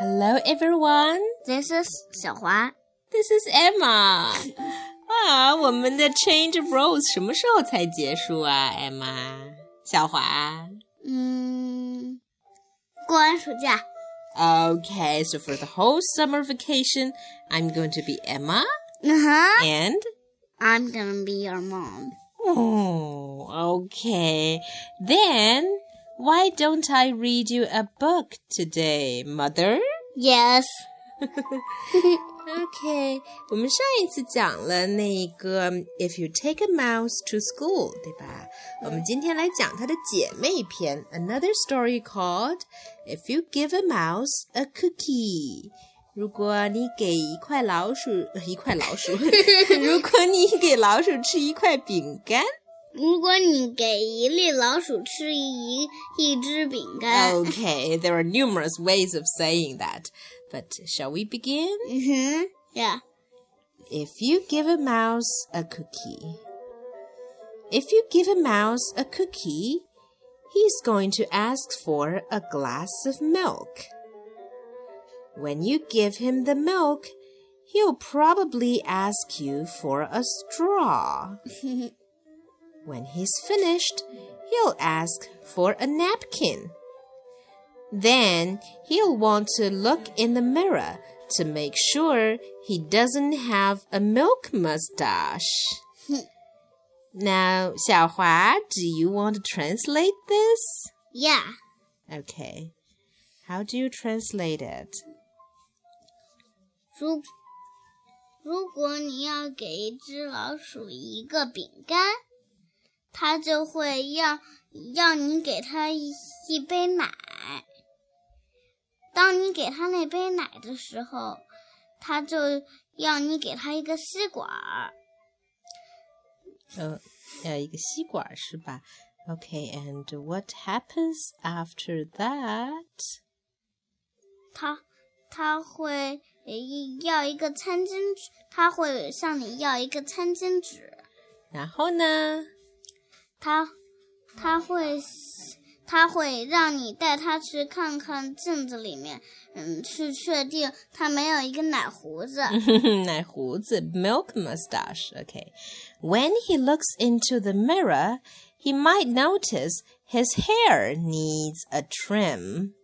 Hello, everyone. This is 小华。 This is Emma. 啊，我们的 Change of Roles 什么时候才结束啊，Emma？小华。嗯，过完暑假。 Okay, so for the whole summer vacation, I'm going to be Emma 嗯哼 and I'm gonna be your mom. Oh, okay. Then why don't I read you a book today, Mother? Yes. OK，我们上一次讲了那个 If you take a mouse to school，对吧？我们今天来讲它的姐妹篇，Another story called If you give a mouse a cookie。如果你给一块老鼠，一块老鼠，如果你给老鼠吃一块饼干 如果你给一粒老鼠吃一一只饼干， ，Okay, there are numerous ways of saying that, but shall we begin? 嗯哼，Yeah. If you give a mouse a cookie, if you give a mouse a cookie, he's going to ask for a glass of milk. When you give him the milk, he'll probably ask you for a straw. when he's finished, he'll ask for a napkin. Then he'll want to look in the mirror to make sure he doesn't have a milk mustache. now, Xiaohua, do you want to translate this? Yeah. Okay. How do you translate it? 如如果你要给一只老鼠一个饼干， 它就会要要你给他一一杯奶。当你给他那杯奶的时候，他就要你给他一个吸管儿。呃，要一个吸管是吧？Okay, and what happens after that? 他他会呃要一个餐巾纸，他会向你要一个餐巾纸。然后呢？它它会它会让你带它去看看镜子里面，嗯，去确定它没有一个奶胡子。奶胡子 milk mustache. Okay. When he looks into the mirror, he might notice his hair needs a trim.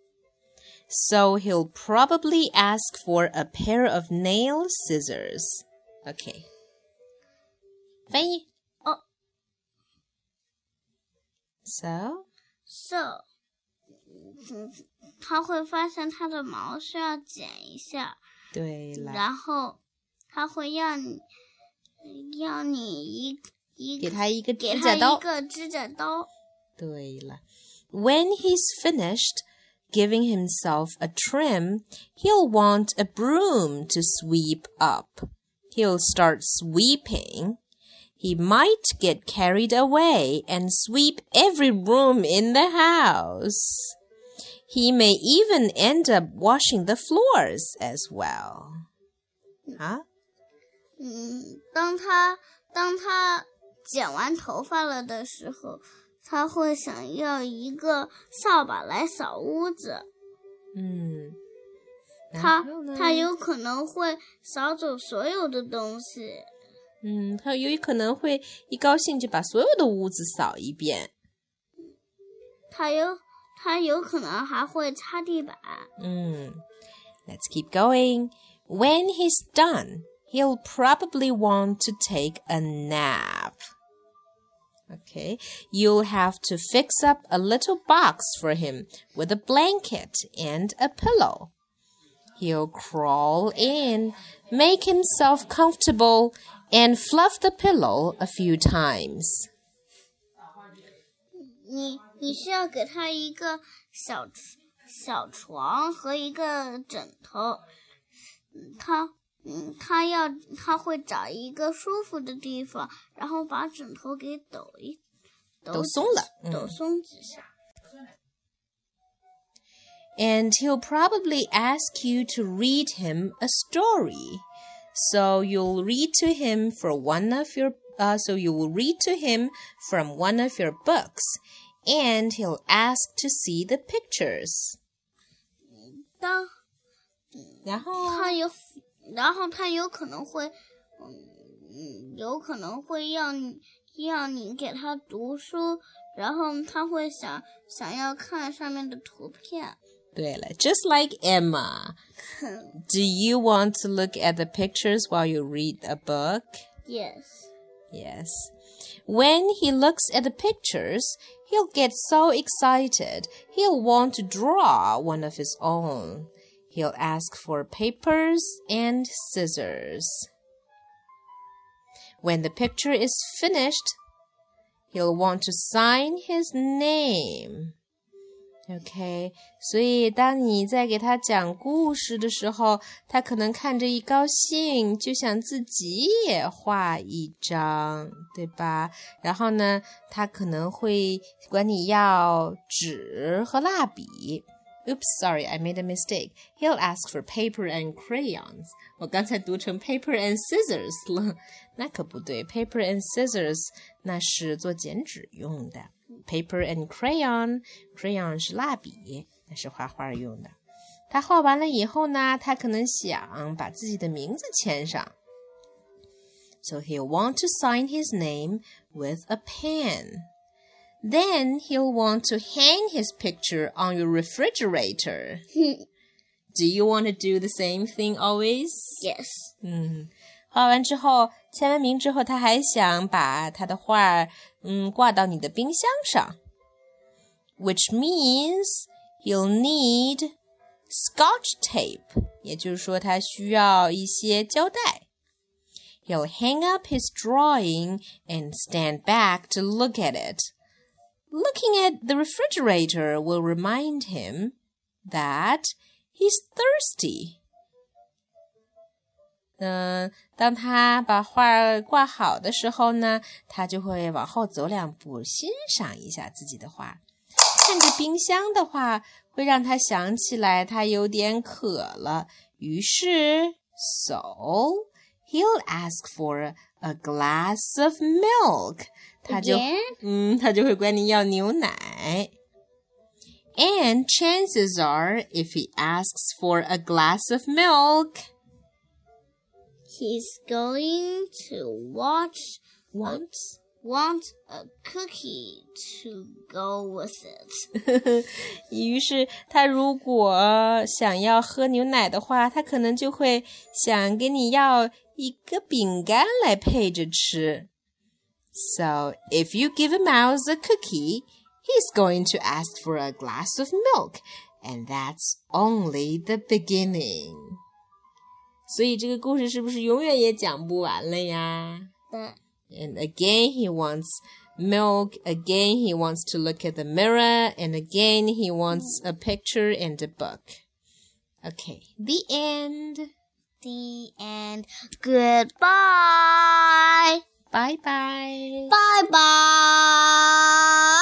So he'll probably ask for a pair of nail scissors. Okay. 翻译。 So, So，嗯，它会发现它的毛需要剪一下，对了，然后它会要你要你一一给他一个给它指甲刀。一个指甲刀。对了。When he's finished giving himself a trim, he'll want a broom to sweep up. He'll start sweeping. He might get carried away and sweep every room in the house. He may even end up washing the floors as well. Huh? 嗯，当他当他剪完头发了的时候，他会想要一个扫把来扫屋子。嗯。他然后呢？他有可能会扫走所有的东西。 嗯，他有可能会一高兴就把所有的屋子扫一遍。他有他有可能还会擦地板。 Mm. Let's keep going. When he's done, he'll probably want to take a nap. Okay, you'll have to fix up a little box for him with a blanket and a pillow. He'll crawl in, make himself comfortable, and fluff the pillow a few times. 你你需要给他一个小小床和一个枕头。嗯他嗯，他要他会找一个舒服的地方，然后把枕头给抖一抖抖松了嗯抖松几下。 and he'll probably ask you to read him a story. So you'll read to him for one of your uh, so you will read to him from one of your books, and he'll ask to see the pictures. 当 然后他有，然后他有可能会，嗯嗯，有可能会要你要你给他读书，然后他会想想要看上面的图片。对了，just like Emma. Do you want to look at the pictures while you read a book? Yes. Yes. When he looks at the pictures, he'll get so excited. He'll want to draw one of his own. He'll ask for papers and scissors. When the picture is finished, he'll want to sign his name. OK，所以当你在给他讲故事的时候，他可能看着一高兴，就想自己也画一张，对吧？然后呢，他可能会管你要纸和蜡笔。Oops, sorry, I made a mistake. He'll ask for paper and crayons. 我刚才读成 paper and scissors 了，那可不对。Paper and scissors 那是做剪纸用的。paper and crayon. Crayon 是蜡笔，那是画画用的。他画完了以后呢，他可能想把自己的名字签上。So he'll want to sign his name with a pen. Then he'll want to hang his picture on your refrigerator. do you want to do the same thing always? Yes. 嗯，画完之后， 签完名之后，他还想把他的画嗯，挂到你的冰箱上，which means you'll need scotch tape，也就是说他需要一些胶带。He'll hang up his drawing and stand back to look at it. Looking at the refrigerator will remind him that he's thirsty. 嗯，当他把画挂好的时候呢，他就会往后走两步，欣赏一下自己的画。看着冰箱的话，会让他想起来他有点渴了。于是，so he'll ask for a glass of milk。他就嗯，他就会管你要牛奶。And chances are, if he asks for a glass of milk. He's going to watch want want a cookie to go with it. 于是他如果想要喝牛奶的话，他可能就会想跟你要一个饼干来配着吃。So if you give a mouse a cookie, he's going to ask for a glass of milk, and that's only the beginning. 所以这个故事是不是永远也讲不完了呀？对。And again, he wants milk. Again, he wants to look at the mirror. And again, he wants a picture and a book. Okay, the end. The end. Goodbye. Bye bye. Bye bye.